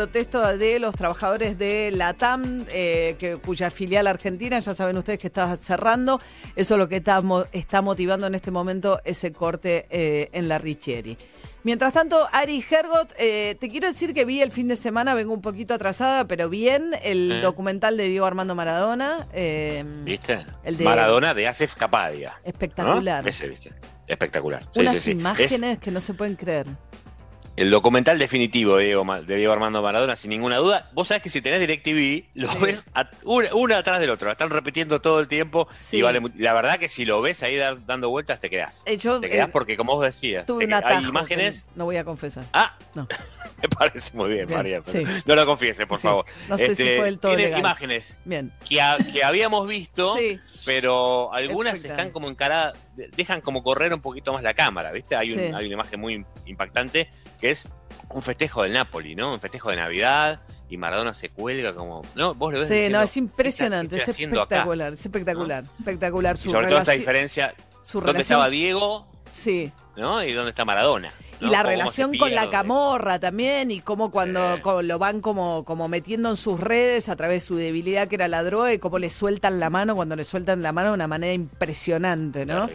protesta de los trabajadores de la TAM, eh, que, cuya filial argentina, ya saben ustedes que está cerrando. Eso es lo que está, está motivando en este momento ese corte eh, en la Richieri. Mientras tanto, Ari Hergot, eh, te quiero decir que vi el fin de semana, vengo un poquito atrasada, pero bien, el documental de Diego Armando Maradona. ¿Viste? El de Maradona de Asef Capadia. Espectacular. Ese, ¿viste? Espectacular. Unas imágenes que no se pueden creer. El documental definitivo de Diego, Armando Maradona, sin ninguna duda. Vos sabés que si tenés DirecTV, lo ves una, atrás del otro. Lo están repitiendo todo el tiempo. Y vale, la verdad que si lo ves ahí dando vueltas, te quedás. Eh, te quedás eh, porque, como vos decías, hay imágenes. No voy a confesar. Ah, no. Me parece muy bien, María. No lo confieses, por favor. No sé si este, fue el todo Tiene imágenes bien. Que, que habíamos visto, pero algunas están como encaradas, dejan como correr un poquito más la cámara, ¿viste? Hay, hay una imagen muy impactante que es un festejo del Napoli, ¿no? Un festejo de Navidad y Maradona se cuelga como, ¿no? Vos lo ves. Sí, no, es impresionante, es espectacular, es espectacular, espectacular. Su y sobre todo esta diferencia, ¿dónde estaba Diego? Sí. ¿No? Y dónde está Maradona. Y la relación con la camorra también, y cómo cuando lo van como, como metiendo en sus redes a través de su debilidad que era la droga y cómo le sueltan la mano cuando le sueltan la mano de una manera impresionante, ¿no?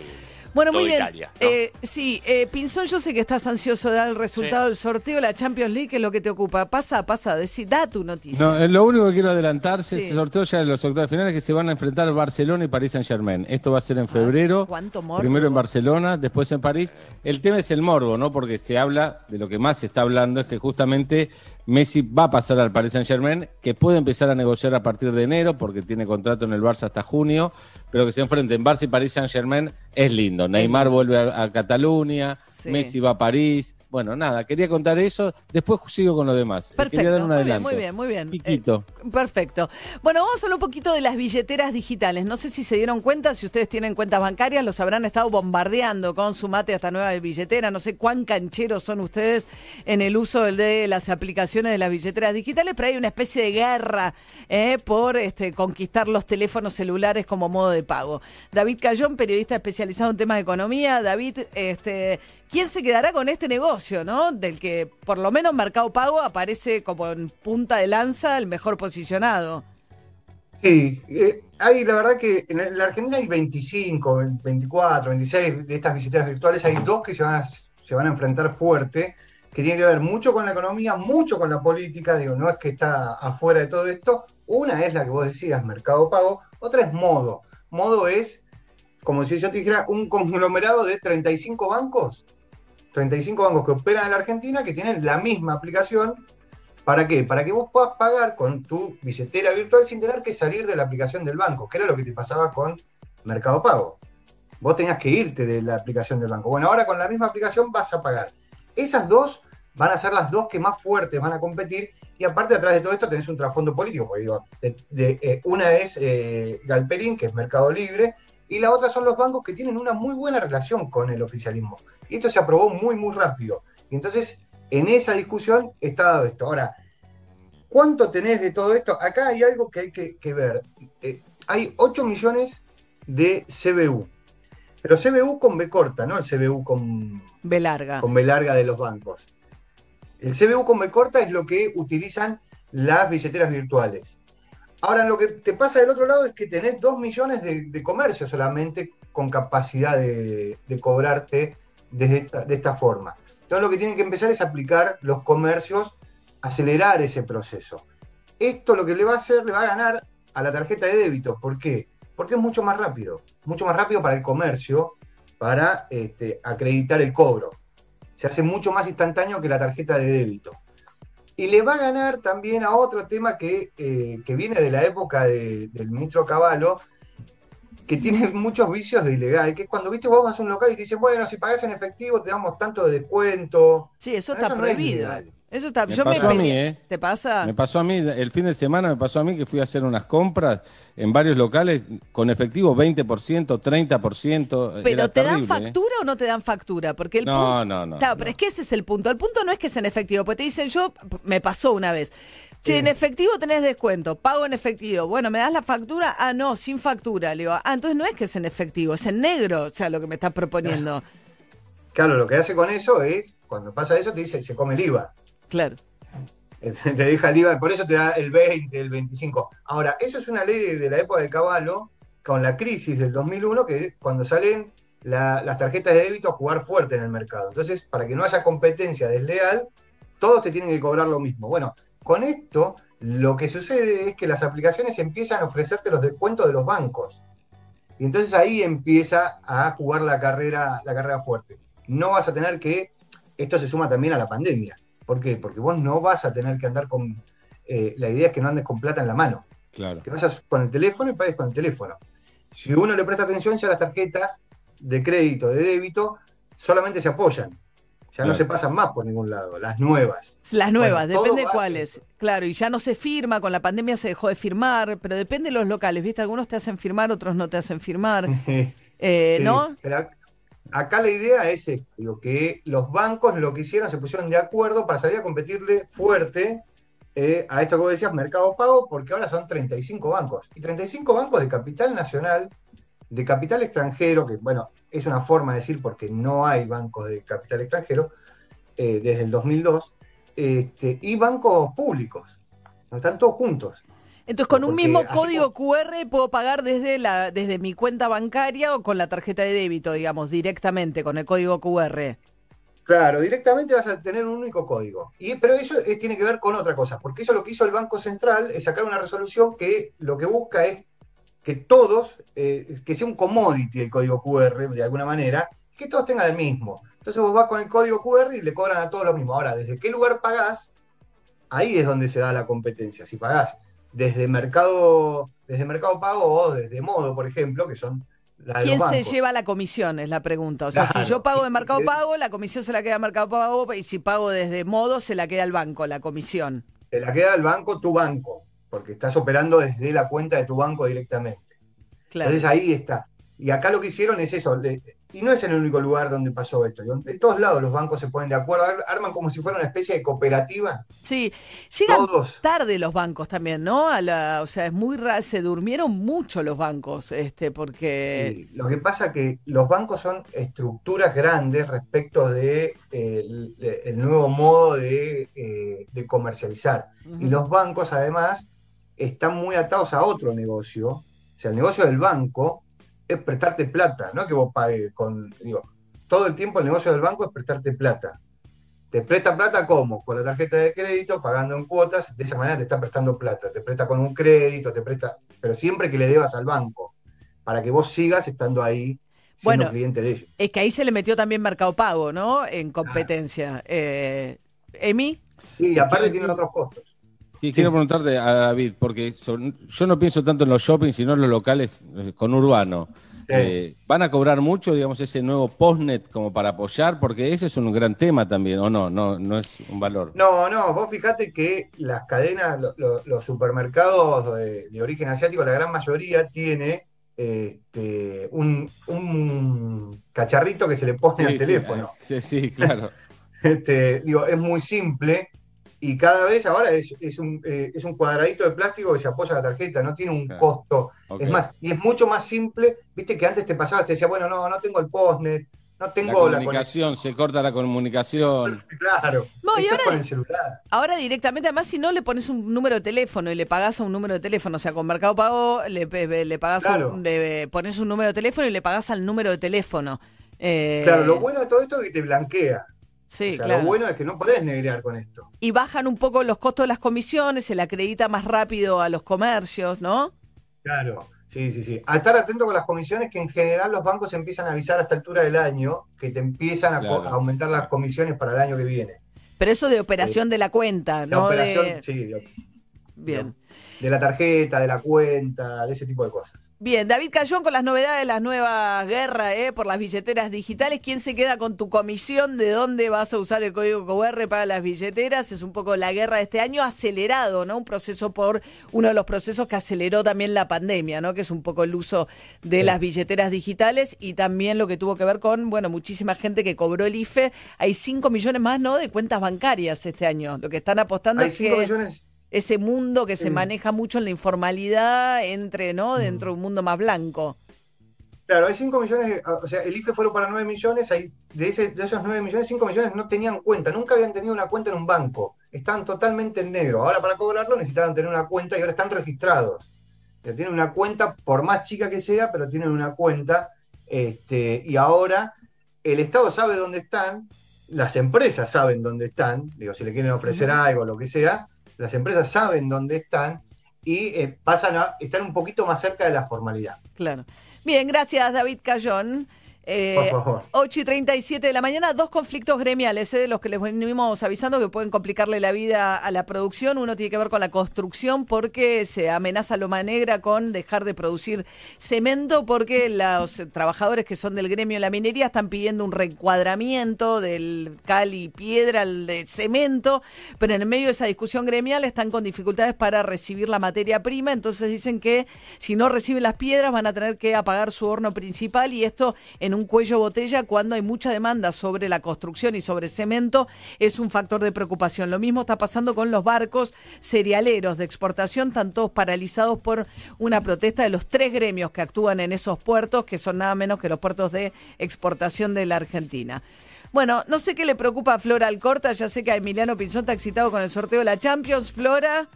Bueno, muy bien. Eh, sí, eh, Pinzón, yo sé que estás ansioso de dar el resultado del sorteo de la Champions League, que es lo que te ocupa. Pasa, pasa, decí, da tu noticia. No, eh, lo único que quiero adelantarse, ese sorteo ya en los octavos finales que se van a enfrentar Barcelona y París Saint Germain. Esto va a ser en ah, febrero. ¿Cuánto morbo? Primero en Barcelona, después en París. El tema es el morbo, ¿no? Porque se habla, de lo que más se está hablando, es que justamente Messi va a pasar al Paris Saint Germain, que puede empezar a negociar a partir de enero, porque tiene contrato en el Barça hasta junio, pero que se enfrenten Barça y Paris Saint Germain es lindo. Neymar vuelve a, Cataluña, Messi va a París, bueno, nada, quería contar eso, después sigo con lo demás. Perfecto, muy, bien, muy bien, muy bien, eh, perfecto. Bueno, vamos a hablar un poquito de las billeteras digitales. No sé si se dieron cuenta, si ustedes tienen cuentas bancarias, los habrán estado bombardeando con su mate hasta nueva billetera. No sé cuán cancheros son ustedes en el uso de las aplicaciones de las billeteras digitales, pero hay una especie de guerra eh, por este, conquistar los teléfonos celulares como modo de pago. David Cayón, periodista especializado en temas de economía. David, este, ¿quién se quedará con este negocio, no? Del que por lo menos Mercado Pago aparece como en punta de lanza el mejor posicionado. Sí, eh, hay la verdad que en la Argentina hay 25, 24, 26 de estas billeteras virtuales, hay dos que se van a, se van a enfrentar fuerte, que tienen que ver mucho con la economía, mucho con la política, digo, no es que está afuera de todo esto. Una es la que vos decías, Mercado Pago, otra es Modo. Modo es como si yo te dijera un conglomerado de 35 bancos 35 bancos que operan en la Argentina que tienen la misma aplicación. ¿Para qué? Para que vos puedas pagar con tu billetera virtual sin tener que salir de la aplicación del banco, que era lo que te pasaba con Mercado Pago. Vos tenías que irte de la aplicación del banco. Bueno, ahora con la misma aplicación vas a pagar. Esas dos van a ser las dos que más fuertes van a competir y aparte atrás de todo esto tenés un trasfondo político, porque digo, eh, una es eh, Galperín, que es Mercado Libre, y la otra son los bancos que tienen una muy buena relación con el oficialismo. Y esto se aprobó muy, muy rápido. Y entonces, en esa discusión está dado esto. Ahora, ¿cuánto tenés de todo esto? Acá hay algo que hay que, ver. Eh, hay 8 millones de CBU. Pero CBU con B corta, ¿no? El CBU con B larga. Con B larga de los bancos. El CBU con B corta es lo que utilizan las billeteras virtuales. Ahora, lo que te pasa del otro lado es que tenés 2 millones de, comercios solamente con capacidad de, cobrarte de esta forma. Entonces, lo que tienen que empezar es aplicar los comercios, acelerar ese proceso. Esto lo que le va a hacer, le va a ganar a la tarjeta de débito. ¿Por qué? Porque es mucho más rápido. Mucho más rápido para el comercio, para este, acreditar el cobro. Se hace mucho más instantáneo que la tarjeta de débito. Y le va a ganar también a otro tema que, eh, viene de la época del ministro Cavallo, que tiene muchos vicios de ilegal, que es cuando viste vos vas a un local y te dicen, bueno, si pagas en efectivo te damos tanto de descuento. Sí, eso está prohibido. Eso está, me pasó a mí, ¿eh? ¿Te pasa? Me pasó a mí, el fin de semana me pasó a mí que fui a hacer unas compras en varios locales con efectivo 20%, 30%. ¿Pero te dan ¿eh? factura o no te dan factura? Porque el no, no, no. Claro, pero es que ese es el punto. El punto no es que es en efectivo, porque te dicen, yo, me pasó una vez. Che, en efectivo tenés descuento, pago en efectivo. Bueno, ¿me das la factura? Ah, no, sin factura. Le digo, ah, entonces no es que es en efectivo, es en negro, o sea, lo que me estás proponiendo. Claro, lo que hace con eso es, cuando pasa eso, te dice, se come el IVA. Claro. te deja el IVA, por eso te da el 20, el 25. Ahora, eso es una ley de, la época de Caballo, con la crisis del 2001, que cuando salen las tarjetas de débito a jugar fuerte en el mercado. Entonces, para que no haya competencia desleal, todos te tienen que cobrar lo mismo. Bueno, con esto lo que sucede es que las aplicaciones empiezan a ofrecerte los descuentos de los bancos. Y entonces ahí empieza a jugar la carrera, la carrera fuerte. No vas a tener que, esto se suma también a la pandemia. ¿Por qué? Porque vos no vas a tener que andar con, eh, la idea es que no andes con plata en la mano. Claro. Que vayas con el teléfono y pagues con el teléfono. Si uno le presta atención, ya las tarjetas de crédito, de débito, solamente se apoyan. Ya no se pasan más por ningún lado, las nuevas. Las nuevas, depende de cuáles. Claro, y ya no se firma, con la pandemia se dejó de firmar, pero depende de los locales, ¿viste? Algunos te hacen firmar, otros no te hacen firmar. eh, ¿No? Pero acá la idea es digo, que los bancos lo que hicieron, se pusieron de acuerdo para salir a competirle fuerte eh, a esto que vos decías, Mercado Pago, porque ahora son 35 bancos. Y 35 bancos de capital nacional de capital extranjero, que bueno, es una forma de decir porque no hay bancos de capital extranjero eh, desde el 2002, este, y bancos públicos, están todos juntos. Entonces, con un mismo código QR puedo pagar desde, la, desde mi cuenta bancaria o con la tarjeta de débito, digamos, directamente con el código QR. Claro, directamente vas a tener un único código. Y, pero eso eh, tiene que ver con otra cosa, porque eso lo que hizo el Banco Central es sacar una resolución que lo que busca es que todos, eh, que sea un commodity el código QR de alguna manera, que todos tengan el mismo. Entonces vos vas con el código QR y le cobran a todos lo mismo. Ahora, ¿desde qué lugar pagás? Ahí es donde se da la competencia. Si pagás desde Mercado, desde mercado Pago o desde Modo, por ejemplo, que son la ¿Quién se lleva la comisión? Es la pregunta. O sea, si yo pago de Mercado Pago, la comisión se la queda a Mercado Pago y si pago desde Modo, se la queda al banco, la comisión. Se la queda al banco tu banco porque estás operando desde la cuenta de tu banco directamente. Entonces ahí está. Y acá lo que hicieron es eso, y no es el único lugar donde pasó esto. En todos lados los bancos se ponen de acuerdo, arman como si fuera una especie de cooperativa. Sí, llegan tarde los bancos también, ¿no? A la, o sea, es muy raro, se durmieron mucho los bancos, este, porque... lo que pasa que los bancos son estructuras grandes respecto de el, nuevo modo de, eh, comercializar. Y los bancos además están muy atados a otro negocio. O sea, el negocio del banco es prestarte plata, no que vos pagues con. Digo, todo el tiempo el negocio del banco es prestarte plata. Te presta plata ¿cómo? Con la tarjeta de crédito, pagando en cuotas, de esa manera te está prestando plata. Te presta con un crédito, te presta. Pero siempre que le debas al banco, para que vos sigas estando ahí siendo cliente de ellos. Es que ahí se le metió también Mercado Pago, ¿no? En competencia. Eh, ¿Emi? Sí, aparte tienen otros costos. Y quiero preguntarte a David, porque yo no pienso tanto en los shoppings, sino en los locales eh, con urbano. Eh, ¿Van a cobrar mucho, digamos, ese nuevo postnet como para apoyar? Porque ese es un gran tema también, ¿o no? No, no es un valor. No, no, vos fijate que las cadenas, los supermercados de, origen asiático, la gran mayoría tiene este, un, cacharrito que se le pone al teléfono. Sí, sí, claro. este, digo, es muy simple y cada vez ahora es, un, eh, es, un, cuadradito de plástico que se apoya a la tarjeta, no tiene un costo. Es más, y es mucho más simple, viste que antes te pasabas, te decía, bueno, no, no tengo el postnet, no tengo la comunicación, se corta la comunicación. Claro. No, y ahora, el celular. ahora directamente, además, si no le pones un número de teléfono y le pagás a un número de teléfono, o sea, con Mercado Pago le, le pagás le pones un número de teléfono y le pagás al número de teléfono. Eh, claro, lo bueno de todo esto es que te blanquea. Sí, claro. Lo bueno es que no podés negrear con esto. Y bajan un poco los costos de las comisiones, se le acredita más rápido a los comercios, ¿no? Claro, sí, sí, sí. A estar atento con las comisiones que en general los bancos empiezan a avisar a esta altura del año que te empiezan a, aumentar las comisiones para el año que viene. Pero eso de operación de la cuenta, ¿no? de... sí, Bien. de la tarjeta, de la cuenta, de ese tipo de cosas. Bien, David Cayón con las novedades de la nueva guerra eh, por las billeteras digitales. ¿Quién se queda con tu comisión? ¿De dónde vas a usar el código QR para las billeteras? Es un poco la guerra de este año acelerado, ¿no? Un proceso por uno de los procesos que aceleró también la pandemia, ¿no? Que es un poco el uso de las billeteras digitales y también lo que tuvo que ver con, bueno, muchísima gente que cobró el IFE. Hay 5 millones más, ¿no? De cuentas bancarias este año. Lo que están apostando es que... Millones ese mundo que se maneja mucho en la informalidad entre, ¿no? Mm. Dentro de un mundo más blanco. Claro, hay 5 millones, o sea, el IFE fueron para 9 millones, hay, de, ese, de esos 9 millones, 5 millones no tenían cuenta, nunca habían tenido una cuenta en un banco. estaban totalmente en negro. Ahora para cobrarlo necesitaban tener una cuenta y ahora están registrados. Tienen una cuenta, por más chica que sea, pero tienen una cuenta. Este, y ahora el Estado sabe dónde están, las empresas saben dónde están, digo, si le quieren ofrecer algo, lo que sea, las empresas saben dónde están y eh, pasan a estar un poquito más cerca de la formalidad. Claro. Bien, gracias David Cayón. Eh, Por favor. 8 y 37 de la mañana, dos conflictos gremiales, eh, de los que les venimos avisando que pueden complicarle la vida a la producción. Uno tiene que ver con la construcción porque se amenaza Loma Negra con dejar de producir cemento porque los trabajadores que son del gremio de la minería están pidiendo un reencuadramiento del cal y piedra al de cemento, pero en el medio de esa discusión gremial están con dificultades para recibir la materia prima, entonces dicen que si no reciben las piedras van a tener que apagar su horno principal y esto en un cuello botella cuando hay mucha demanda sobre la construcción y sobre cemento es un factor de preocupación. Lo mismo está pasando con los barcos cerealeros de exportación, están todos paralizados por una protesta de los tres gremios que actúan en esos puertos, que son nada menos que los puertos de exportación de la Argentina. Bueno, no sé qué le preocupa a Flora Alcorta, ya sé que a Emiliano Pinzón está excitado con el sorteo de la Champions. Flora.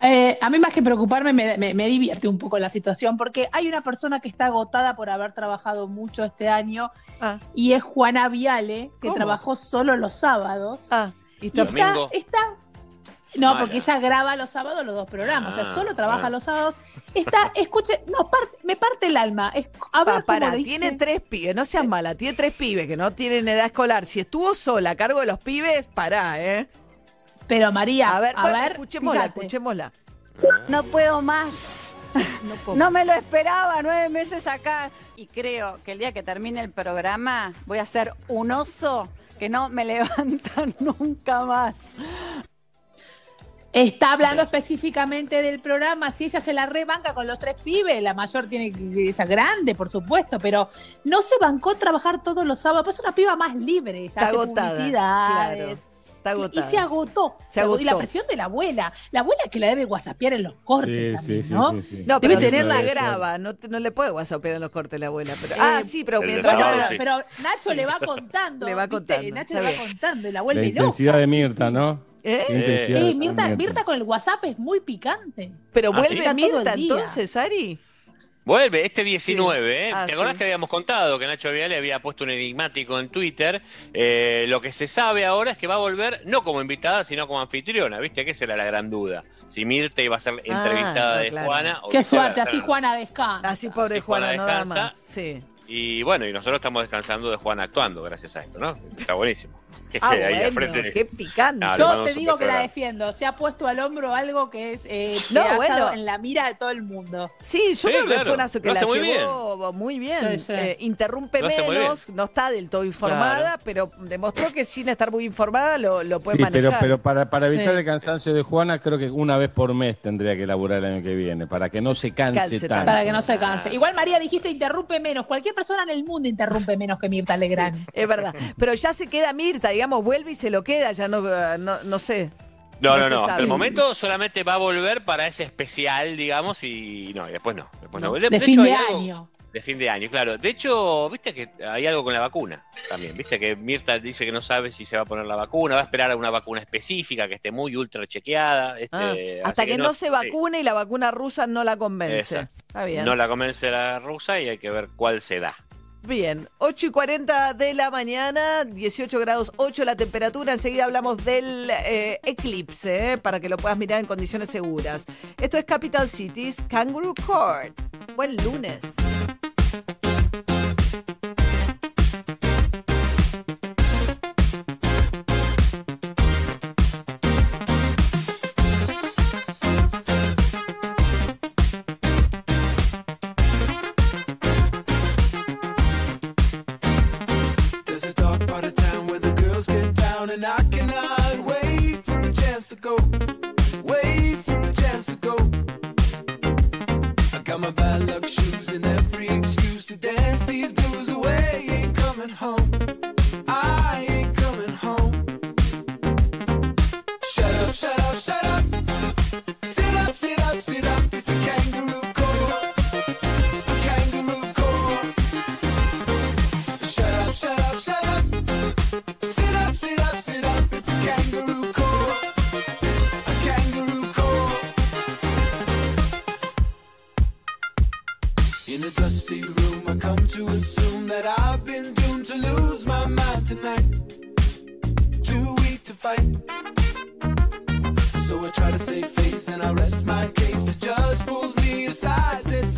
Eh, a mí más que preocuparme me, me, me, divierte un poco la situación porque hay una persona que está agotada por haber trabajado mucho este año ah. y es Juana Viale, que ¿Cómo? trabajó solo los sábados. Ah, y está, y está, no, Vaya. porque ella graba los sábados los dos programas, ah, o sea, solo trabaja bueno. los sábados. Está, escuche, no, parte, me parte el alma. Es, a ver, pa, para, tiene tres pibes, no seas mala, tiene tres pibes que no tienen edad escolar. Si estuvo sola a cargo de los pibes, pará, ¿eh? Pero María, a ver, a bueno, ver escuchémosla, fíjate. escuchémosla. No puedo más. No, puedo. no, me lo esperaba, nueve meses acá. Y creo que el día que termine el programa voy a ser un oso que no me levantan nunca más. Está hablando específicamente del programa, si ella se la rebanca con los tres pibes, la mayor tiene que esa grande, por supuesto, pero no se bancó trabajar todos los sábados, pues es una piba más libre, ya Está hace agotada, publicidades. Claro. Está agotada. Y se agotó. Se agotó. Y la presión de la abuela. La abuela que la debe whatsappear en los cortes Sí, también, sí, ¿no? sí, sí, sí. No, Debe pero tener la la graba, no, no le puede whatsappear en los cortes la abuela. Pero, Eh, ah, sí, pero mientras sábado, Pero, sí. pero Nacho le va contando. Le va ¿viste? contando, Nacho está le va contando y la La vuelve intensidad loca. de Mirta, ¿no? ¿Eh? La intensidad Eh, Mirta, Mirta con el WhatsApp es muy picante. Pero Ah, ¿sí? vuelve Mirta entonces, Ari. Vuelve este 19, ¿eh? Ah, ¿Te acordás sí. que habíamos contado que Nacho Viale había puesto un enigmático en Twitter? Eh, lo que se sabe ahora es que va a volver no como invitada, sino como anfitriona, ¿viste? Que esa era la gran duda. Si Mirta iba a ser entrevistada Ah, no, de claro. Juana. o Qué suerte, así Juana descansa. Así pobre Así Juana Juana, nada descansa. más. Sí. Y bueno, y nosotros estamos descansando de Juana actuando gracias a esto, ¿no? Está buenísimo. Que Ah, ahí al bueno, frente. qué picante. Ah, le Yo te digo que la defiendo. Se ha puesto al hombro algo que es eh, No, bueno. en la mira de todo el mundo. Sí, yo Sí, creo que fue una que Lo la muy llevó muy bien. Sí, sí. Eh, interrumpe menos, no está del todo informada, Claro. pero demostró que sin estar muy informada lo, lo puede Sí, pero, manejar. pero para, para evitar Sí. el cansancio de Juana, creo que una vez por mes tendría que laburar el año que viene, para que no se canse, Canse tanto. tanto. Para que no se canse. Igual María dijiste interrumpe menos. Cualquier persona en el mundo interrumpe menos que Mirta Legrand. Es verdad. Pero ya se queda Mirta, digamos, vuelve y se lo queda, ya no, no, no sé. No, No no. Hasta el momento solamente va a volver para ese especial, digamos, y no, y después no. Después no. De, hecho, fin de algo- año. De fin de año, claro. De hecho, viste que hay algo con la vacuna también. Viste que Mirta dice que no sabe si se va a poner la vacuna, va a esperar a una vacuna específica que esté muy ultra chequeada. este, Ah, así hasta que, no, se sí, vacune y la vacuna rusa no la convence. Exacto. Está bien. No la convence la rusa y hay que ver cuál se da. Bien, 8 y 40 de la mañana, 18 grados 8 la temperatura. Enseguida hablamos del eh, eclipse, eh, para que lo puedas mirar en condiciones seguras. Esto es Capital Cities Kangaroo Court. Buen lunes. Tonight. Too weak to fight. So I try to save face and I rest my case. The judge pulls me aside, says,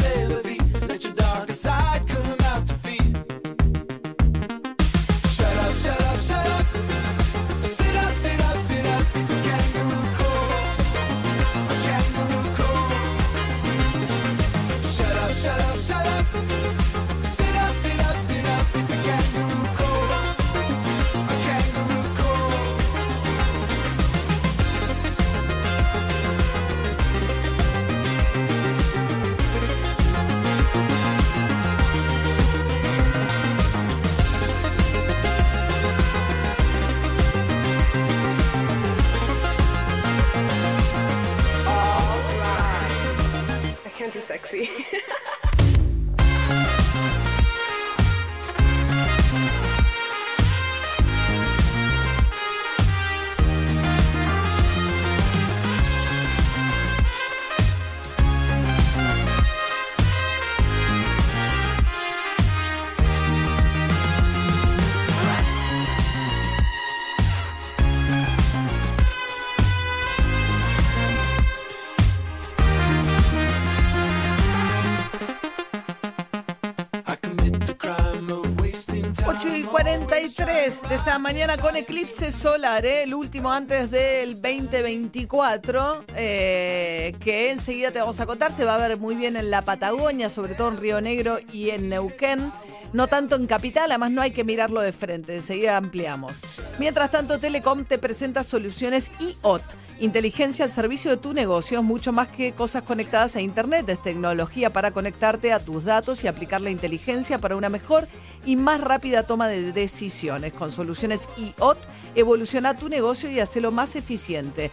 43 de esta mañana con eclipse solar, ¿eh? el último antes del 2024, eh, que enseguida te vamos a contar. Se va a ver muy bien en la Patagonia, sobre todo en Río Negro y en Neuquén. No tanto en Capital, además no hay que mirarlo de frente, enseguida ampliamos. Mientras tanto, Telecom te presenta soluciones IOT, inteligencia al servicio de tu negocio, mucho más que cosas conectadas a Internet, es tecnología para conectarte a tus datos y aplicar la inteligencia para una mejor y más rápida toma de decisiones. Con soluciones IOT, evoluciona tu negocio y hacelo más eficiente.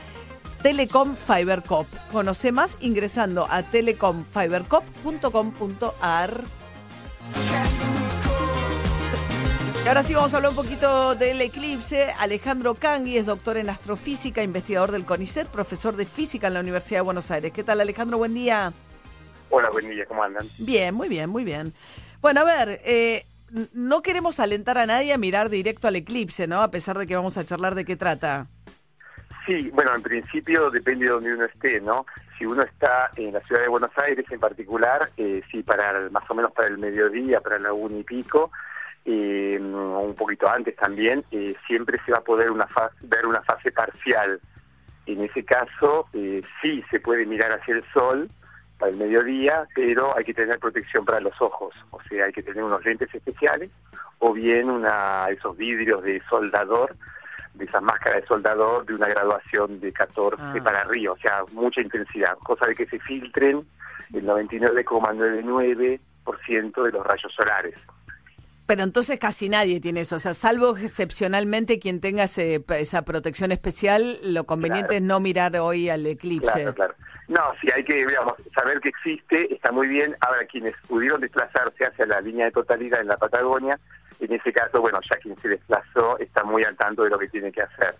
Telecom Fiber Cop. Conoce más ingresando a telecomfibercop.com.ar. Y ahora sí vamos a hablar un poquito del eclipse. Alejandro Cangui es doctor en astrofísica, investigador del CONICET, profesor de física en la Universidad de Buenos Aires. ¿Qué tal Alejandro? Buen día. Hola, buen día, ¿cómo andan? Bien, muy bien, muy bien. Bueno, a ver, eh, no queremos alentar a nadie a mirar directo al eclipse, ¿no? A pesar de que vamos a charlar de qué trata. Sí, bueno, en principio depende de donde uno esté, ¿no? Si uno está en la ciudad de Buenos Aires en particular, eh, sí, para el- más o menos para el mediodía, para la una y pico, eh, un poquito antes también, eh, siempre se va a poder una fase, ver una fase parcial. En ese caso, eh, sí se puede mirar hacia el sol para el mediodía, pero hay que tener protección para los ojos, o sea, hay que tener unos lentes especiales o bien una esos vidrios de soldador, de esas máscaras de soldador de una graduación de 14 Ah. para arriba, o sea, mucha intensidad, cosa de que se filtren el 99,99% de los rayos solares. Pero entonces casi nadie tiene eso, o sea, salvo excepcionalmente quien tenga ese- esa protección especial, lo conveniente Claro. es no mirar hoy al eclipse. Claro, claro. No, sí, hay que digamos, saber que existe, está muy bien. Ahora, quienes pudieron desplazarse hacia la línea de totalidad en la Patagonia, en ese caso, bueno, ya quien se desplazó está muy al tanto de lo que tiene que hacer.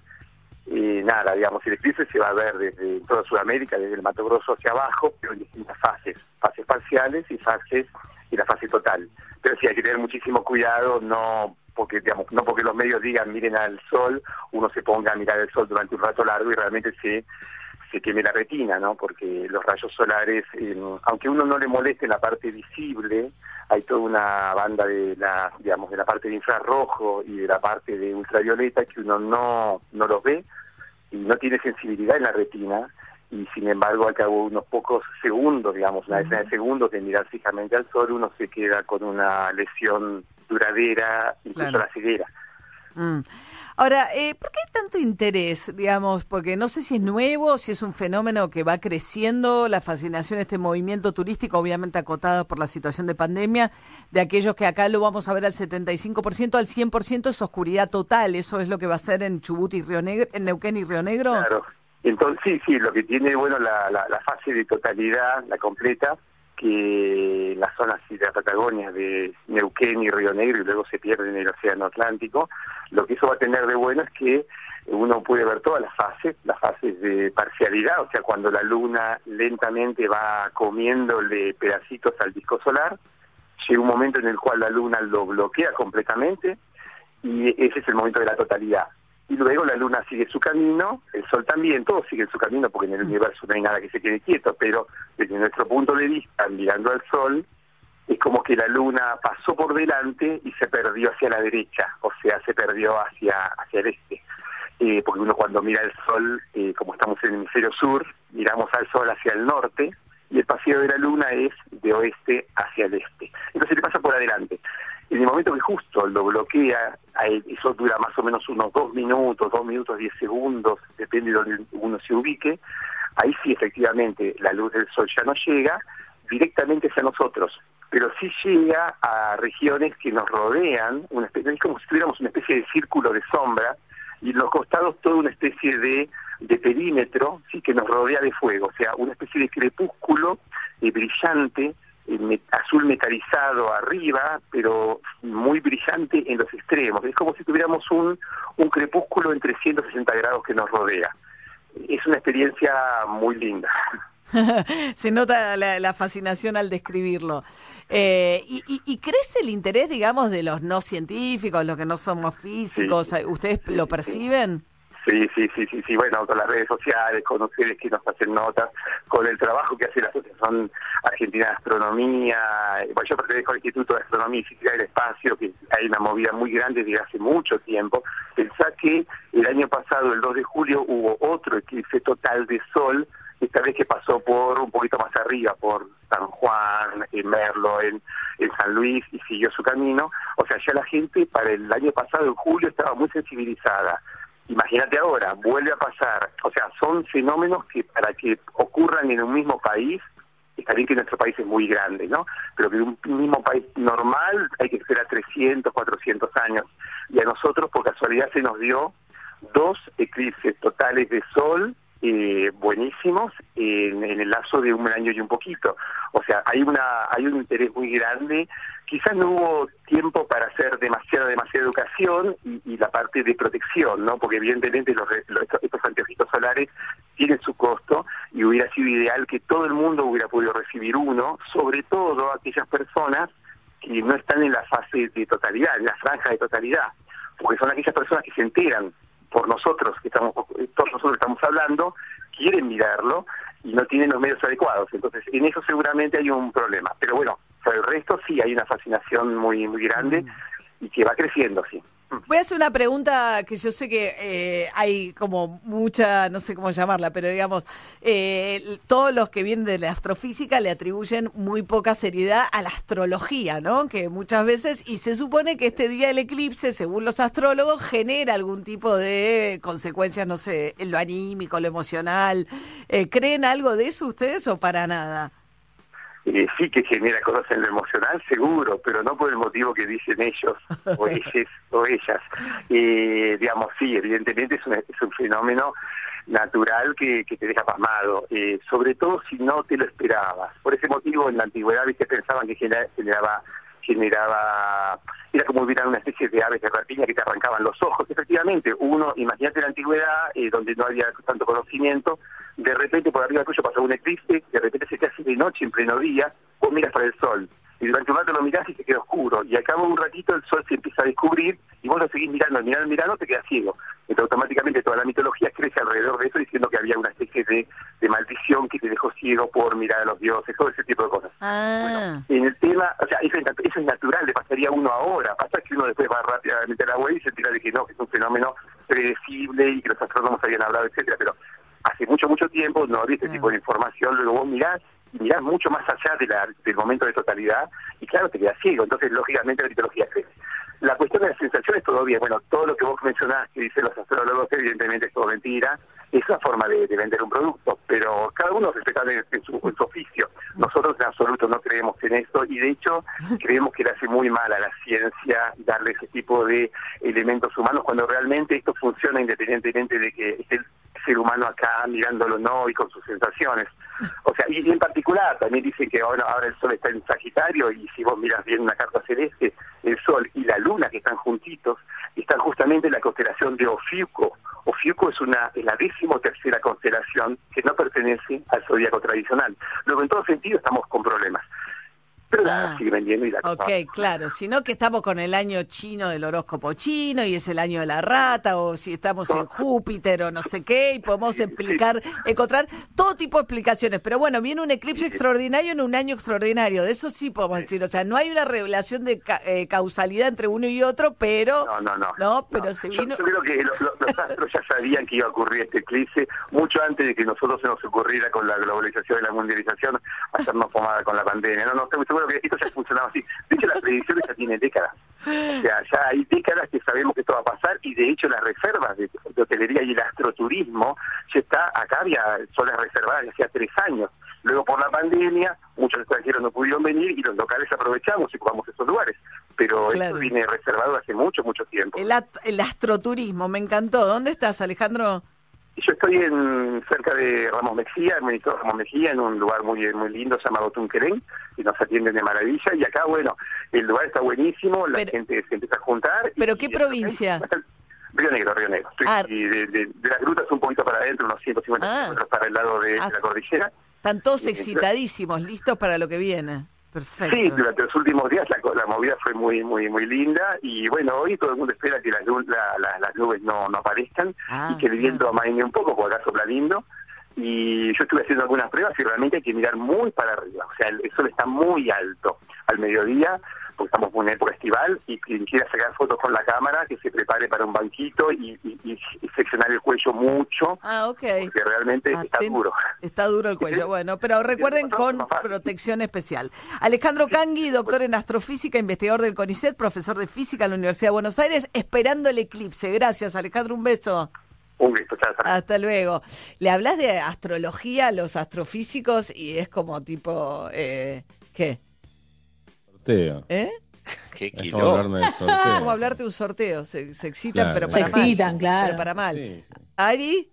Y nada, digamos, el eclipse se va a ver desde toda Sudamérica, desde el Mato Grosso hacia abajo, pero en distintas fases, fases parciales y fases y la fase total. Pero sí hay que tener muchísimo cuidado, no porque digamos, no porque los medios digan miren al sol, uno se ponga a mirar el sol durante un rato largo y realmente se se queme la retina, ¿no? Porque los rayos solares, eh, aunque uno no le moleste la parte visible, hay toda una banda de la, digamos, de la parte de infrarrojo y de la parte de ultravioleta que uno no, no los ve y no tiene sensibilidad en la retina y sin embargo al cabo de unos pocos segundos, digamos, una decena de segundos de mirar fijamente al sol, uno se queda con una lesión duradera, incluso Claro. la ceguera. Mm. Ahora, eh, ¿por qué hay tanto interés, digamos? Porque no sé si es nuevo, si es un fenómeno que va creciendo, la fascinación, este movimiento turístico, obviamente acotado por la situación de pandemia, de aquellos que acá lo vamos a ver al 75%, al 100% es oscuridad total, eso es lo que va a ser en Chubut y Río Negro, en Neuquén y Río Negro. Claro. Entonces, sí, sí, lo que tiene, bueno, la, la, la fase de totalidad, la completa, que las zonas de la Patagonia, de Neuquén y Río Negro, y luego se pierde en el Océano Atlántico, lo que eso va a tener de bueno es que uno puede ver todas las fases, las fases de parcialidad, o sea, cuando la luna lentamente va comiéndole pedacitos al disco solar, llega un momento en el cual la luna lo bloquea completamente y ese es el momento de la totalidad. Y luego la luna sigue su camino, el sol también, todos siguen su camino porque en el universo no hay nada que se quede quieto, pero desde nuestro punto de vista, mirando al sol, es como que la luna pasó por delante y se perdió hacia la derecha, o sea, se perdió hacia, hacia el este. Eh, porque uno cuando mira el sol, eh, como estamos en el hemisferio sur, miramos al sol hacia el norte y el paseo de la luna es de oeste hacia el este. Entonces le pasa por adelante. En el momento que justo lo bloquea, eso dura más o menos unos dos minutos, dos minutos, diez segundos, depende de donde uno se ubique, ahí sí efectivamente la luz del sol ya no llega directamente hacia nosotros, pero sí llega a regiones que nos rodean, una especie, es como si tuviéramos una especie de círculo de sombra y en los costados toda una especie de, de perímetro sí que nos rodea de fuego, o sea, una especie de crepúsculo eh, brillante, azul metalizado arriba, pero muy brillante en los extremos. Es como si tuviéramos un, un crepúsculo en 360 grados que nos rodea. Es una experiencia muy linda. Se nota la, fascinación al describirlo. Eh, y, y, crece el interés, digamos, de los no científicos, los que no somos físicos? ¿Ustedes lo perciben? Sí, sí, sí, sí, sí, bueno, con las redes sociales, con ustedes que nos hacen notas, con el trabajo que hace la Asociación Argentina de Astronomía, bueno, yo pertenezco al Instituto de Astronomía y Física del Espacio, que hay una movida muy grande desde hace mucho tiempo. Pensá que el año pasado, el 2 de julio, hubo otro eclipse total de sol esta vez que pasó por un poquito más arriba, por San Juan, en Merlo, en, San Luis, y siguió su camino. O sea, ya la gente para el año pasado, en julio, estaba muy sensibilizada. Imagínate ahora, vuelve a pasar. O sea, son fenómenos que para que ocurran en un mismo país, está bien que nuestro país es muy grande, ¿no? Pero que en un mismo país normal hay que esperar 300, 400 años. Y a nosotros, por casualidad, se nos dio dos eclipses totales de sol eh, buenísimos en, el lapso de un año y un poquito. O sea, hay una hay un interés muy grande. Quizás no hubo tiempo para hacer demasiada demasiada educación y, la parte de protección, ¿no? Porque evidentemente los, estos anteojitos solares tienen su costo y hubiera sido ideal que todo el mundo hubiera podido recibir uno, sobre todo aquellas personas que no están en la fase de totalidad, en la franja de totalidad, porque son aquellas personas que se enteran por nosotros, que estamos, todos nosotros estamos hablando, quieren mirarlo y no tienen los medios adecuados. Entonces, en eso seguramente hay un problema. Pero bueno, por el resto sí hay una fascinación muy, muy grande mm. y que va creciendo, sí. Voy a hacer una pregunta que yo sé que eh, hay como mucha, no sé cómo llamarla, pero digamos, eh, todos los que vienen de la astrofísica le atribuyen muy poca seriedad a la astrología, ¿no? Que muchas veces, y se supone que este día del eclipse, según los astrólogos, genera algún tipo de consecuencias, no sé, en lo anímico, lo emocional. Eh, ¿Creen algo de eso ustedes o para nada? Eh, sí que genera cosas en lo emocional, seguro, pero no por el motivo que dicen ellos o ellas o ellas. Eh, digamos, sí, evidentemente es un, es un fenómeno natural que, que te deja pasmado, eh, sobre todo si no te lo esperabas. Por ese motivo, en la antigüedad, viste, pensaban que generaba generaba, era como hubiera una especie de aves de rapiña que te arrancaban los ojos. Efectivamente, uno, imagínate la antigüedad, eh, donde no había tanto conocimiento, de repente por arriba tuyo pasó un eclipse, de repente se te hace de noche en pleno día, vos miras para el sol, y durante un rato lo mirás y se queda oscuro, y al cabo de un ratito el sol se empieza a descubrir, y vos lo seguís mirando, mirando, mirando, te quedas ciego. Entonces automáticamente toda la mitología crece alrededor de eso diciendo que había una especie de, de maldición que te dejó ciego por mirar a los dioses, todo ese tipo de cosas. Ah. en el tema, o sea, eso es, natural, le pasaría a uno ahora, pasa que uno después va rápidamente a la web y se entera de que no, que es un fenómeno predecible y que los astrónomos habían hablado, etcétera, pero hace mucho, mucho tiempo no había este tipo de información, luego vos mirás mirás mucho más allá de la, del momento de totalidad y claro, te quedas ciego, entonces lógicamente la mitología crece. La cuestión de las sensaciones todavía, bueno, todo lo que vos mencionás que dicen los astrólogos, evidentemente es todo mentira, es una forma de, vender un producto, pero cada uno respeta en, en, su, en su oficio. Nosotros en absoluto no creemos en esto y de hecho creemos que le hace muy mal a la ciencia darle ese tipo de elementos humanos cuando realmente esto funciona independientemente de que esté el ser humano acá mirándolo no y con sus sensaciones. O sea, y en particular también dice que ahora, ahora el Sol está en Sagitario y si vos miras bien una carta celeste, el Sol y la Luna que están juntitos están justamente en la constelación de Ofiuco. Ofiuco es una es la décimo tercera constelación que no pertenece al zodíaco tradicional. Luego, en todo sentido, estamos con problemas. Pero la sigue vendiendo y la Ah. Ok, claro, sino que estamos con el año chino del horóscopo chino y es el año de la rata, o si estamos en Júpiter o no sé qué, y podemos explicar, encontrar todo tipo de explicaciones. Pero bueno, viene un eclipse extraordinario en un año extraordinario, de eso sí podemos decir. O sea, no hay una revelación de ca- eh, causalidad entre uno y otro, pero. No, no, no. pero se Yo, vino. yo creo que lo- lo- los astros ya sabían que iba a ocurrir este eclipse mucho antes de que nosotros se nos ocurriera con la globalización y la mundialización hacernos pomada con la pandemia. No, no, estoy seguro que esto ya funcionaba así. De hecho, las predicciones ya tienen décadas. O sea, ya hay décadas que sabemos que esto va a pasar y de hecho las reservas de, de hotelería y el astroturismo ya está, acá había zonas reservadas de hacía tres años. Luego por la pandemia, muchos extranjeros no pudieron venir y los locales aprovechamos y ocupamos esos lugares. Pero Claro. esto viene reservado hace mucho, mucho tiempo. El, at- el astroturismo, me encantó. ¿Dónde estás, Alejandro? Yo estoy en cerca de Ramos Mejía, el ministro Ramos Mejía, en un lugar muy muy lindo llamado Tunquerén, y nos atienden de maravilla. Y acá, bueno, el lugar está buenísimo, la gente se empieza a juntar. ¿Pero qué provincia? Río Negro, Río Negro. Estoy Ah. y de, de- de las grutas un poquito para adentro, unos 150 Ah. kilómetros para el lado de, de Ah. la cordillera. Están todos excitadísimos, listos para lo que viene. Perfecto. Sí, durante los últimos días la, la movida fue muy muy muy linda y bueno, hoy todo el mundo espera que las, la- nubes no, no aparezcan Ah, y que el viento amaine un poco, porque acá sopla lindo. Y yo estuve haciendo algunas pruebas y realmente hay que mirar muy para arriba. O sea, el, el sol está muy alto al mediodía, porque estamos en una época estival, y quien quiera sacar fotos con la cámara, que se prepare para un banquito y, y, y- y seccionar el cuello mucho, Ah, ok. porque realmente está duro. Está duro el cuello. Bueno, pero recuerden con protección especial. Alejandro Cangui, doctor en astrofísica, investigador del CONICET, profesor de física en la Universidad de Buenos Aires, esperando el eclipse. Gracias, Alejandro. Un beso. Un beso, chao, chao. Hasta luego. Le hablas de astrología a los astrofísicos y es como tipo, eh, ¿qué? Sorteo. ¿Eh? Qué Es como hablarme del sorteo. Como hablarte de un sorteo. Se, se excitan, Claro. pero Se para mal. excitan, claro. Pero para mal. Sí, sí. Ari,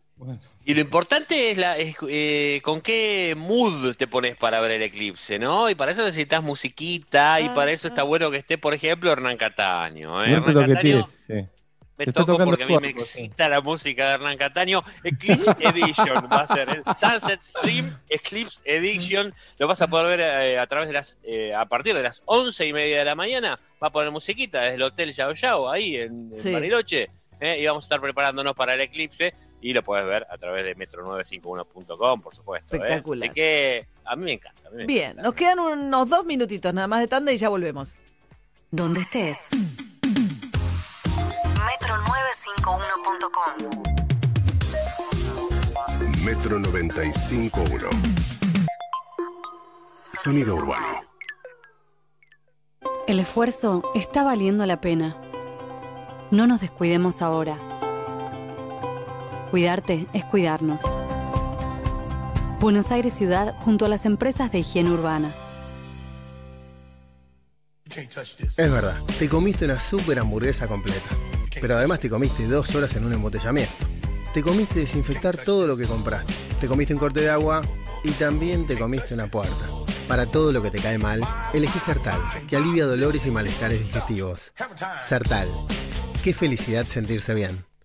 Y lo importante es, la, es, eh, con qué mood te pones para ver el eclipse, ¿no? Y para eso necesitas musiquita, y para eso está bueno que esté, por ejemplo, Hernán Cataño. ¿eh? No te Hernán Cataño toquetees, sí. Me toco porque a mí me excita la música de Hernán Cataño. Eclipse Edition va a ser el Sunset Stream Eclipse Edition. Lo vas a poder ver eh, a través de las, eh, a partir de las once y media de la mañana. Va a poner musiquita desde el Hotel Yao Yao, ahí en, en Sí. Bariloche. ¿eh? Y vamos a estar preparándonos para el eclipse. Y lo puedes ver a través de metro951.com, por supuesto. ¿eh? Espectacular. Así que a mí me encanta. a mí me bien, encanta. nos quedan unos dos minutitos nada más de tanda y ya volvemos. Donde estés. Metro951.com. Metro 95.1. Sonido urbano. El esfuerzo está valiendo la pena. No nos descuidemos ahora. Cuidarte es cuidarnos. Buenos Aires Ciudad junto a las empresas de higiene urbana. Es verdad, te comiste una super hamburguesa completa. Pero además te comiste dos horas en un embotellamiento. Te comiste desinfectar todo lo que compraste. Te comiste un corte de agua y también te comiste una puerta. Para todo lo que te cae mal, elegí Sertal, que alivia dolores y malestares digestivos. Sertal. Qué felicidad sentirse bien.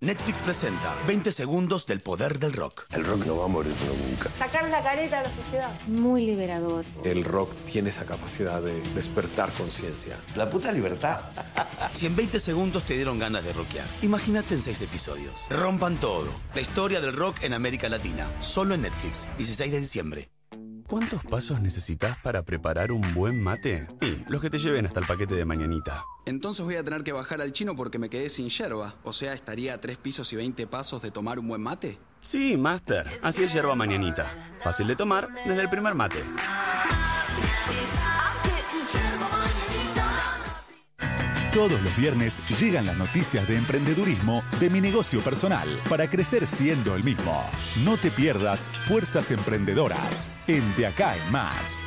Netflix presenta 20 segundos del poder del rock. El rock no va a morir nunca. Sacar la careta a la sociedad. Muy liberador. El rock tiene esa capacidad de despertar conciencia. La puta libertad. si en 20 segundos te dieron ganas de rockear, imagínate en 6 episodios. Rompan todo. La historia del rock en América Latina. Solo en Netflix. 16 de diciembre. ¿Cuántos pasos necesitas para preparar un buen mate? Sí, los que te lleven hasta el paquete de mañanita. Entonces voy a tener que bajar al chino porque me quedé sin yerba. O sea, estaría a tres pisos y 20 pasos de tomar un buen mate. Sí, Master. Así es yerba mañanita. Fácil de tomar desde el primer mate. Todos los viernes llegan las noticias de emprendedurismo de mi negocio personal para crecer siendo el mismo. No te pierdas Fuerzas Emprendedoras en De Acá en Más.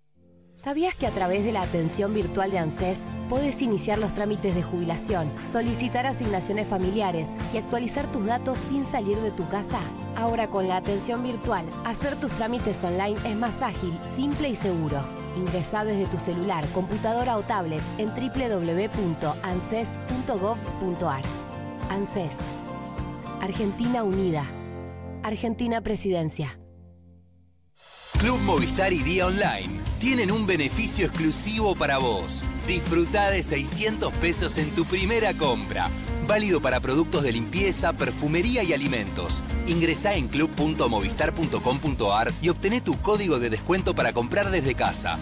¿Sabías que a través de la atención virtual de ANSES puedes iniciar los trámites de jubilación, solicitar asignaciones familiares y actualizar tus datos sin salir de tu casa? Ahora con la atención virtual, hacer tus trámites online es más ágil, simple y seguro. Ingresa desde tu celular, computadora o tablet en www.anses.gov.ar. ANSES. Argentina Unida. Argentina Presidencia. Club Movistar y Día Online tienen un beneficio exclusivo para vos. Disfruta de 600 pesos en tu primera compra. Válido para productos de limpieza, perfumería y alimentos. Ingresá en club.movistar.com.ar y obtené tu código de descuento para comprar desde casa.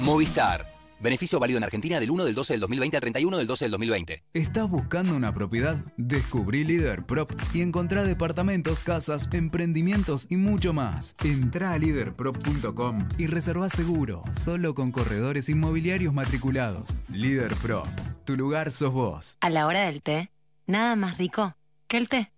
Movistar. Beneficio válido en Argentina del 1 del 12 del 2020 al 31 del 12 del 2020. ¿Estás buscando una propiedad? Descubrí Líder Prop y encontrá departamentos, casas, emprendimientos y mucho más. Entrá a leaderprop.com y reservá seguro, solo con corredores inmobiliarios matriculados. Líder Prop, tu lugar sos vos. A la hora del té, nada más rico que el té.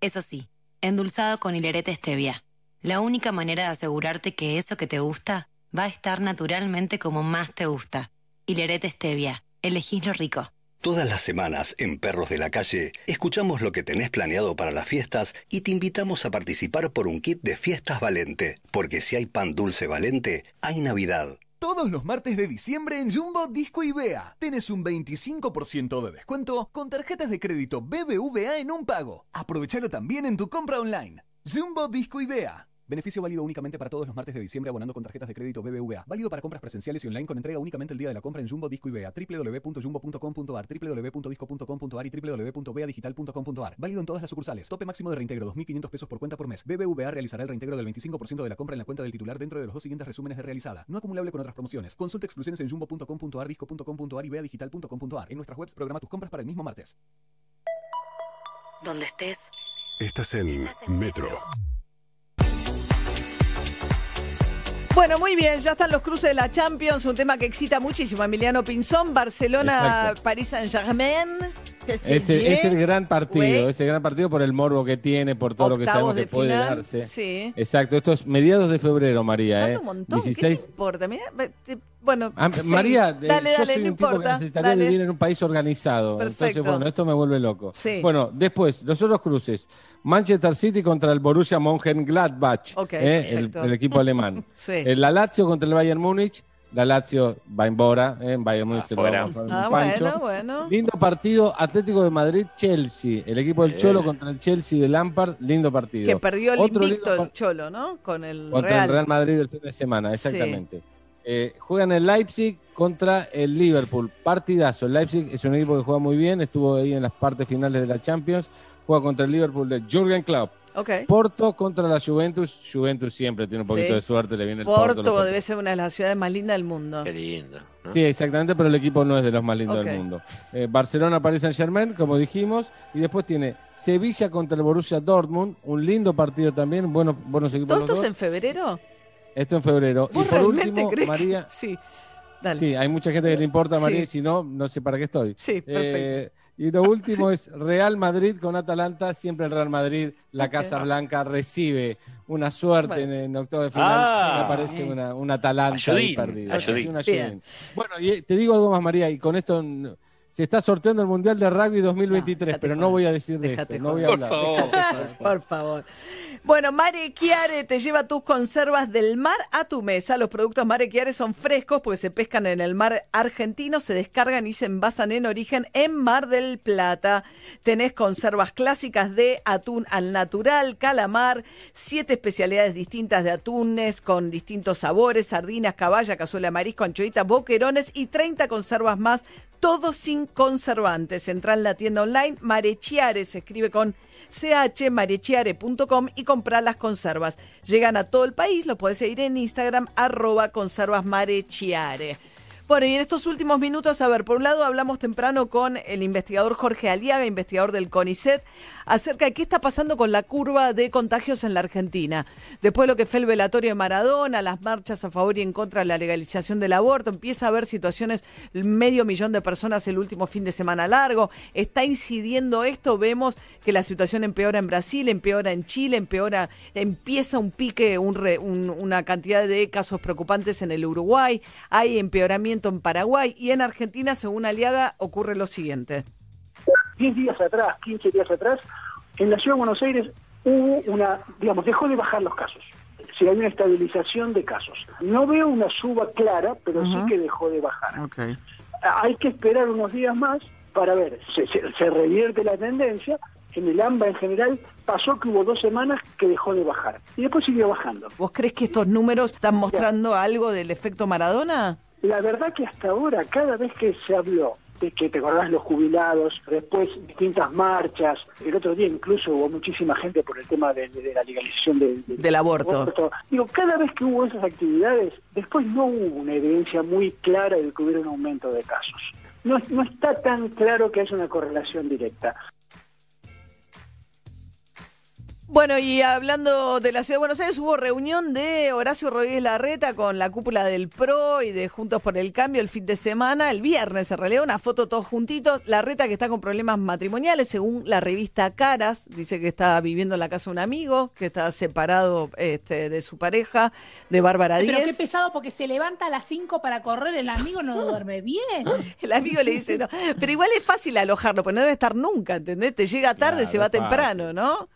Eso sí, endulzado con hilerete stevia. La única manera de asegurarte que eso que te gusta va a estar naturalmente como más te gusta. Hilerete Stevia. Elegís lo rico. Todas las semanas en Perros de la Calle escuchamos lo que tenés planeado para las fiestas y te invitamos a participar por un kit de fiestas Valente, porque si hay pan dulce Valente, hay Navidad. Todos los martes de diciembre en Jumbo Disco y Bea. Tenés un 25% de descuento con tarjetas de crédito BBVA en un pago. Aprovechalo también en tu compra online. Jumbo Disco y Bea. Beneficio válido únicamente para todos los martes de diciembre abonando con tarjetas de crédito BBVA. Válido para compras presenciales y online con entrega únicamente el día de la compra en Jumbo Disco y Bea. www.jumbo.com.ar, www.disco.com.ar y www.beadigital.com.ar. Válido en todas las sucursales. Tope máximo de reintegro 2.500 pesos por cuenta por mes. BBVA realizará el reintegro del 25% de la compra en la cuenta del titular dentro de los dos siguientes resúmenes de realizada. No acumulable con otras promociones. Consulta exclusiones en jumbo.com.ar, disco.com.ar y beadigital.com.ar. En nuestras webs programa tus compras para el mismo martes. Donde estés. Estás en Metro. Bueno, muy bien, ya están los cruces de la Champions, un tema que excita muchísimo. Emiliano Pinzón, Barcelona, Exacto. París Saint-Germain. Es el, es el gran partido, es el gran partido por el morbo que tiene, por todo lo que sabemos que de puede final, darse. sí. Exacto, esto es mediados de febrero, María. Falta ¿eh? un montón, ¿qué 16. te importa? Te- bueno, Ah, sí. María, eh, dale, yo dale, soy no un tipo que necesitaría dale. vivir en un país organizado. Perfecto. Entonces, bueno, esto me vuelve loco. Sí. Bueno, después, los otros cruces. Manchester City contra el Borussia Mönchengladbach, Ok, ¿eh? el, el equipo alemán. Sí. La Lazio contra el Bayern Múnich. La Lazio va en Bora, ¿eh? Bayern Múnich se lo a Ah, pancho. bueno, bueno. Lindo partido, Atlético de Madrid-Chelsea. El equipo del Eh. Cholo contra el Chelsea de Lampard, lindo partido. Que perdió el Otro invicto lindo el Cholo, ¿no? Con el contra Real. el Real Madrid el fin de semana, Sí. exactamente. Eh, juegan el Leipzig contra el Liverpool. Partidazo. El Leipzig es un equipo que juega muy bien, estuvo ahí en las partes finales de la Champions. Juega contra el Liverpool de Jürgen Klopp. Porto contra la Juventus. Juventus siempre tiene un poquito Sí. de suerte, le viene el Porto. Porto debe ser una de las ciudades más lindas del mundo. Qué lindo. ¿no? Sí, exactamente, pero el equipo no es de los más lindos del mundo. Eh, Barcelona, Paris Saint Germain, como dijimos, y después tiene Sevilla contra el Borussia Dortmund, un lindo partido también, buenos, buenos equipos ¿Todo los esto es dos. en febrero? Esto en febrero. Y ¿Vos por último, crees que- María, Sí. Dale. sí, hay mucha gente que le importa, María, Sí. y si no, no sé para qué estoy. Sí, perfecto. Eh, y lo último es Real Madrid con Atalanta, siempre el Real Madrid, la. Casa Blanca recibe una suerte Bueno. en, en octavo de final, Ah. me aparece una, una Atalanta ahí Ayudín, perdida. ayudín. Sí, una Bien. ayudín. Bueno, y eh, te digo algo más, María, y con esto se está sorteando el Mundial de Rugby 2023, déjate pero no voy a decir de Déjate esto, no voy a hablar. Por favor. Por. Bueno, Mare Chiare te lleva tus conservas del mar a tu mesa. Los productos Mare Chiare son frescos porque se pescan en el mar argentino, se descargan y se envasan en origen en Mar del Plata. Tenés conservas clásicas de atún al natural, calamar, siete especialidades distintas de atunes con distintos sabores, sardinas, caballa, cazuela marisco, anchoita, boquerones y 30 conservas más, todos sin conservantes. Entra en la tienda online Marechiare, se escribe con chmarechiare.com y comprar las conservas. Llegan a todo el país, lo puedes seguir en Instagram, arroba conservasmarechiare. Bueno, y en estos últimos minutos, a ver, por un lado hablamos temprano con el investigador Jorge Aliaga, investigador del CONICET, acerca de qué está pasando con la curva de contagios en la Argentina. Después de lo que fue el velatorio de Maradona, las marchas a favor y en contra de la legalización del aborto, empieza a haber situaciones, medio millón de personas el último fin de semana largo. Está incidiendo esto, vemos que la situación empeora en Brasil, empeora en Chile, empeora, empieza un pique, una cantidad de casos preocupantes en el Uruguay, hay empeoramiento en Paraguay y en Argentina, según Aliaga, ocurre lo siguiente. 10 días atrás, 15 días atrás, en la ciudad de Buenos Aires hubo una, digamos, dejó de bajar los casos. Si hay una estabilización de casos. No veo una suba clara, pero sí que dejó de bajar. Hay que esperar unos días más para ver, se, se revierte la tendencia, en el AMBA en general pasó que hubo dos semanas que dejó de bajar y después siguió bajando. ¿Vos crees que estos números están mostrando algo del efecto Maradona? La verdad que hasta ahora, cada vez que se habló de que te acordás los jubilados, después distintas marchas, el otro día incluso hubo muchísima gente por el tema de, la legalización del aborto. Digo, cada vez que hubo esas actividades, después no hubo una evidencia muy clara de que hubiera un aumento de casos. No, no está tan claro que haya una correlación directa. Bueno, y hablando de la Ciudad de Buenos Aires, hubo reunión de Horacio Rodríguez Larreta con la cúpula del PRO y de Juntos por el Cambio el fin de semana, el viernes se realidad una foto todos juntitos. Larreta que está con problemas matrimoniales, según la revista Caras, dice que está viviendo en la casa de un amigo, que está separado este, de su pareja, de Bárbara Díaz. Pero qué pesado, porque se levanta a las 5 para correr, el amigo no duerme bien. el amigo le dice, no, pero igual es fácil alojarlo, porque no debe estar nunca, ¿entendés? Te llega tarde, se va temprano, ¿no?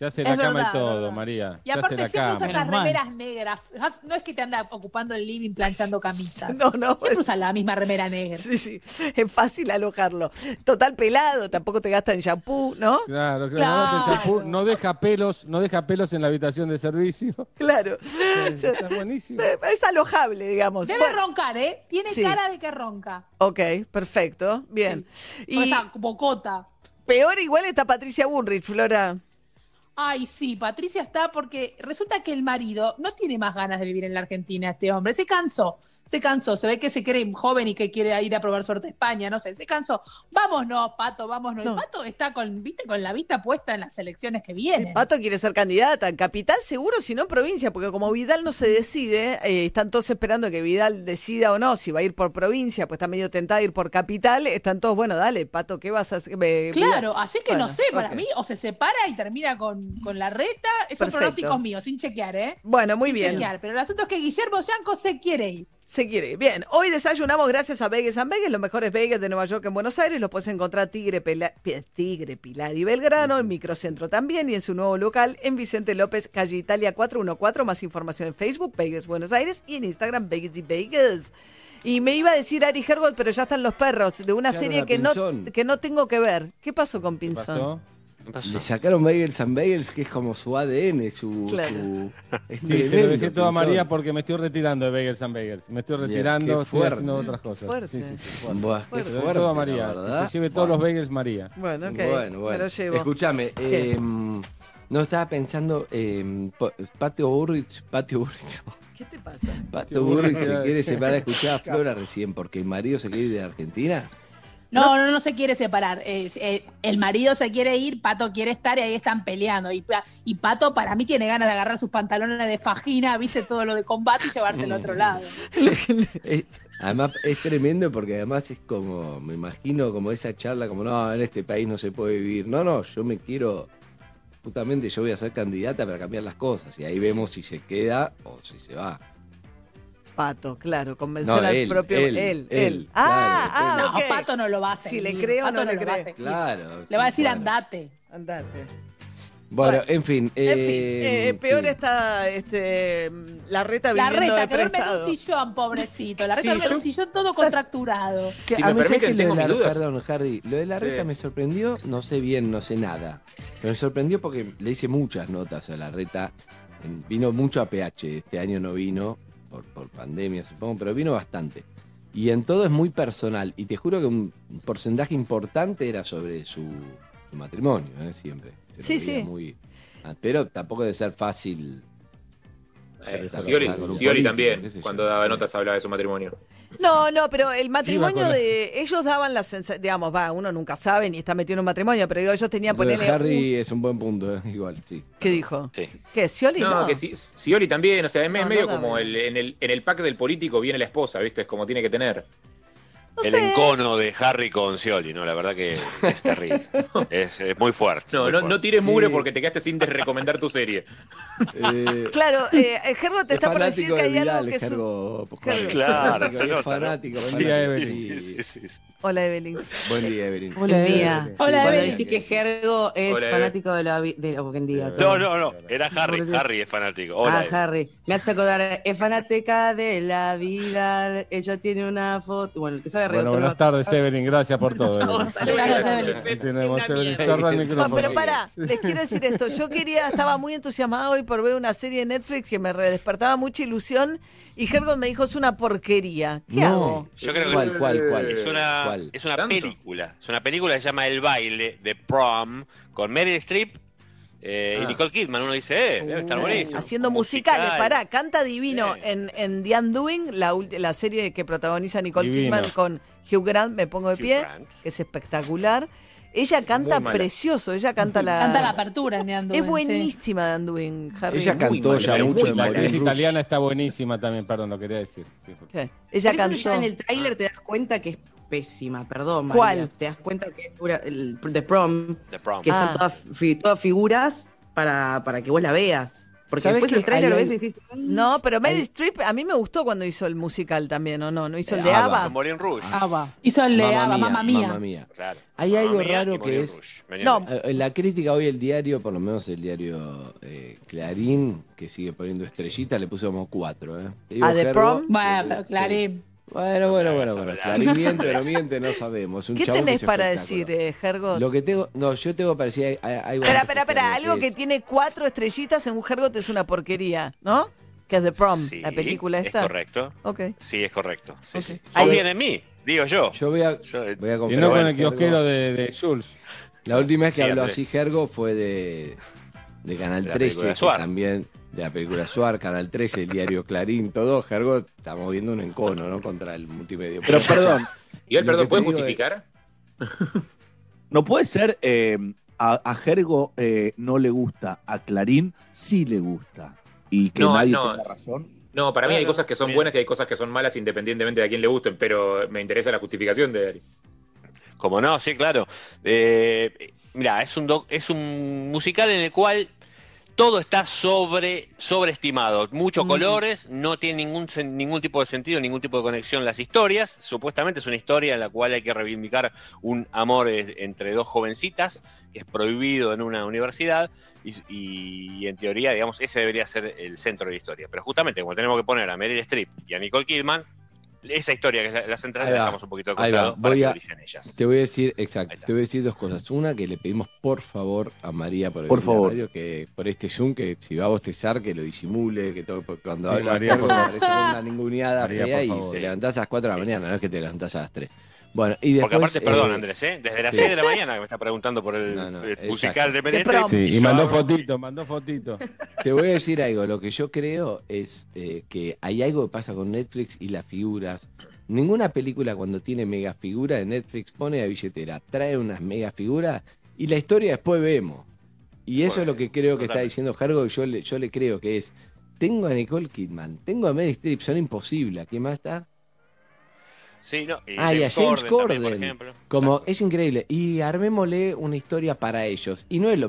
Se hace la cama y todo, María. Y aparte siempre usas esas remeras negras. No es que te anda ocupando el living planchando camisas. No, no. Siempre usa la misma remera negra. Sí, sí. Es fácil alojarlo. Total pelado, tampoco te gastan shampoo, ¿no? Claro, claro. No, deja pelos, no deja pelos en la habitación de servicio. Claro. está buenísimo. Es alojable, digamos. Debe roncar, ¿eh? Tiene cara de que ronca. Ok, perfecto. Bien. Y esa bocota. Peor igual está Patricia Bullrich, Flora. Ay, sí, Patricia está porque resulta que el marido no tiene más ganas de vivir en la Argentina, este hombre, se cansó se cansó, se ve que se cree joven y que quiere ir a probar suerte a España, no sé, se cansó. Vámonos, Pato, vámonos. No. Pato está con, viste, con la vista puesta en las elecciones que vienen. Pato quiere ser candidata en capital, seguro, si no en provincia, porque como Vidal no se decide, eh, están todos esperando que Vidal decida o no si va a ir por provincia, pues está medio tentada a ir por capital, están todos, bueno, dale, Pato, ¿qué vas a hacer? claro, así que no sé, para mí, o se separa y termina con, la reta, esos pronósticos míos, sin chequear, ¿eh? Bueno, muy sin bien. Chequear, pero el asunto es que Guillermo Yanco se quiere ir se quiere. Bien, hoy desayunamos gracias a Vegas and Vegas, los mejores Vegas de Nueva York en Buenos Aires. Los puedes encontrar Tigre, Tigre, Pilar y Belgrano, en Microcentro también y en su nuevo local en Vicente López, calle Italia 414. Más información en Facebook, Vegas Buenos Aires y en Instagram, Vegas y Vegas. Y me iba a decir Ari Hergold, pero ya están los perros de una serie que no, que no tengo que ver. ¿Qué pasó con Pinzón? Le sacaron Bagels and Bagels, que es como su ADN, su. sí, se lo dejé todo a María porque me estoy retirando de Bagels and Bagels. Me estoy retirando, estoy haciendo otras cosas. Sí, sí, sí. Fuerte. Qué fuerte, todo a María. se lleve todos los bagels María. Bueno, ok. Bueno, bueno. Escúchame, eh, no estaba pensando, eh, Patio Burrich, Patio Burrich. ¿Qué te pasa? Patio Burrich se quiere separar, escuchaba a Flora recién, porque el marido se quiere ir de Argentina. No, no, no, se quiere separar. Eh, el marido se quiere ir, Pato quiere estar y ahí están peleando. Y, y, Pato para mí tiene ganas de agarrar sus pantalones de fajina, viste todo lo de combate y llevarse al otro lado. además es tremendo porque además es como, me imagino como esa charla, como no, en este país no se puede vivir. No, no, yo me quiero, justamente yo voy a ser candidata para cambiar las cosas. Y ahí vemos si se queda o si se va. Pato, claro, convencer al propio él, él. Ah, ah, no, Pato no lo va a hacer. Si le creo o no, le cree. Claro. Le va a decir andate. Andate. Bueno, en fin. en fin, eh, eh, peor está este, la reta viviendo La reta, que duerme en un sillón, pobrecito. La reta duerme en un sillón todo contracturado. Si a me mí que lo de la, Perdón, Harry. Lo de la reta me sorprendió, no sé bien, no sé nada. Pero me sorprendió porque le hice muchas notas a la reta. Vino mucho a PH, este año no vino por, pandemia, supongo, pero vino bastante. Y en todo es muy personal. Y te juro que un porcentaje importante era sobre su, matrimonio, ¿eh? siempre. sí, sí. Muy, ah, pero tampoco debe ser fácil Eh, Scioli, también, cuando daba notas hablaba de su matrimonio. No, no, pero el matrimonio de ellos daban la sensación, digamos, va, uno nunca sabe ni está metido en un matrimonio, pero digo, ellos tenían ponerle Harry es un buen punto, eh, igual, sí. ¿Qué dijo? Sí. ¿Qué? ¿Scioli no? No, que Scioli también, o sea, es medio como el, en, el, en el pack del político viene la esposa, ¿viste? Es como tiene que tener el encono de Harry con Scioli, ¿no? La verdad que es terrible. es, muy fuerte. No, no, no, tires mure porque te quedaste sin recomendar tu serie. Eh, claro, eh, Gergo te está por decir que hay algo que es Gergo, Claro, es fanático. Buen día, Evelyn. Hola, Evelyn. Buen día, Evelyn. Buen día. Hola, Evelyn. que Gergo es fanático de la de buen día. No, no, no. Era Harry. Harry es fanático. Hola, ah, Harry. Me hace acordar. Es fanática de la vida. Ella tiene una foto. Bueno, que sabe bueno, buenas tardes, Evelyn. Gracias por todo. Gracias, Evelyn. Tenemos Evelyn. No, pero para, les quiero decir esto. Yo quería, estaba muy entusiasmado hoy por ver una serie de Netflix que me despertaba mucha ilusión y Hergon me dijo es una porquería. ¿Qué hago? Yo creo que ¿Cuál, cuál, cuál? es una, es una película. Es una película que se llama El baile de prom con Meryl Streep eh, Y ah. Nicole Kidman, uno dice, eh, debe estar uh, buenísimo. Haciendo musicales, pará, canta divino en, en The Undoing, la, la serie que protagoniza Nicole Kidman con Hugh Grant, me pongo de pie, que es espectacular. Ella canta precioso, ella canta la. Canta la apertura en The Undoing. Es buenísima The Undoing, Harry. Ella cantó ya mucho en La actriz italiana está buenísima también, perdón, lo quería decir. ¿Qué? Ella cantó. Ya en el tráiler te das cuenta que es pésima, perdón. ¿Cuál? Te das cuenta que es el, The Prom, que son ah. todas, figuras para, para que vos la veas. Porque después el trailer a veces decís... No, pero Meryl Streep a mí me gustó cuando hizo el musical también, ¿o no? ¿No hizo el de Ava? Rouge. Ava. Hizo el de Ava, Mamma Mía. Mamma Mía. Claro. Hay algo raro que es... No. En la crítica hoy el diario, por lo menos el diario eh, Clarín, que sigue poniendo estrellita, le puso como cuatro, ¿eh? ¿A The Prom? Bueno, Clarín. Bueno, bueno, bueno, bueno. Clarín miente o no miente, no sabemos. Un ¿Qué tenés para decir, eh, Lo que tengo, no, yo tengo para decir algo. Espera, espera, espera. Algo que, tiene cuatro estrellitas en un Hergot es una porquería, ¿no? Que es The Prom, la película esta. Es correcto. Ok. Sí, es correcto. Sí, sí. Confíen en mí, digo yo. Yo voy a, voy a Y no con el kiosquero de, de Jules. La última vez que habló así Gergo fue de, de Canal 13, también de la película Suar, Canal 13, el diario Clarín, todo, Gergo, estamos viendo un encono, ¿no? Contra el multimedia. Pero perdón. ¿Y el perdón puede justificar? no puede ser, eh, a, a, Gergo eh, no le gusta, a Clarín sí le gusta. Y que nadie tenga razón. No, para mí hay cosas que son buenas y hay cosas que son malas independientemente de a quién le gusten, pero me interesa la justificación de Ari. Como no, sí, claro. Eh, mira, es un, es un musical en el cual todo está sobre, sobreestimado. Muchos colores, no tiene ningún, ningún tipo de sentido, ningún tipo de conexión las historias. Supuestamente es una historia en la cual hay que reivindicar un amor entre dos jovencitas, que es prohibido en una universidad, y, y, en teoría, digamos, ese debería ser el centro de la historia. Pero justamente, como tenemos que poner a Meryl Streep y a Nicole Kidman, esa historia que es la, central la dejamos un poquito de costado para que ellas. Te voy a decir, exacto, te voy a decir dos cosas. Una, que le pedimos por favor a María por, por favor. Radio, que por este Zoom, que si va a bostezar, que lo disimule, que todo, cuando habla María, parece una ninguneada fea y te levantás a las 4 de la mañana, no es que te levantás a las 3. Bueno, y después, Porque aparte, perdón, eh, Andrés, ¿eh? desde las 6 de la mañana que me está preguntando por el, musical de Menéndez. Sí, y mandó fotito, mandó fotito. Te voy a decir algo, lo que yo creo es eh, que hay algo que pasa con Netflix y las figuras. Ninguna película cuando tiene mega figura de Netflix pone a billetera, trae unas mega figuras y la historia después vemos. Y eso es lo que creo que está diciendo Jargo, yo le, yo le creo que es, tengo a Nicole Kidman, tengo a Mary Streep, son imposibles. ¿Quién más está? Sí, no, y ah, y a James Corden. como es increíble. Y armémosle una historia para ellos. Y no es lo